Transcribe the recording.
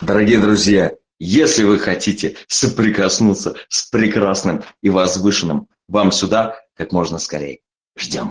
Дорогие друзья, если вы хотите соприкоснуться с прекрасным и возвышенным, вам сюда как можно скорее. Ждем.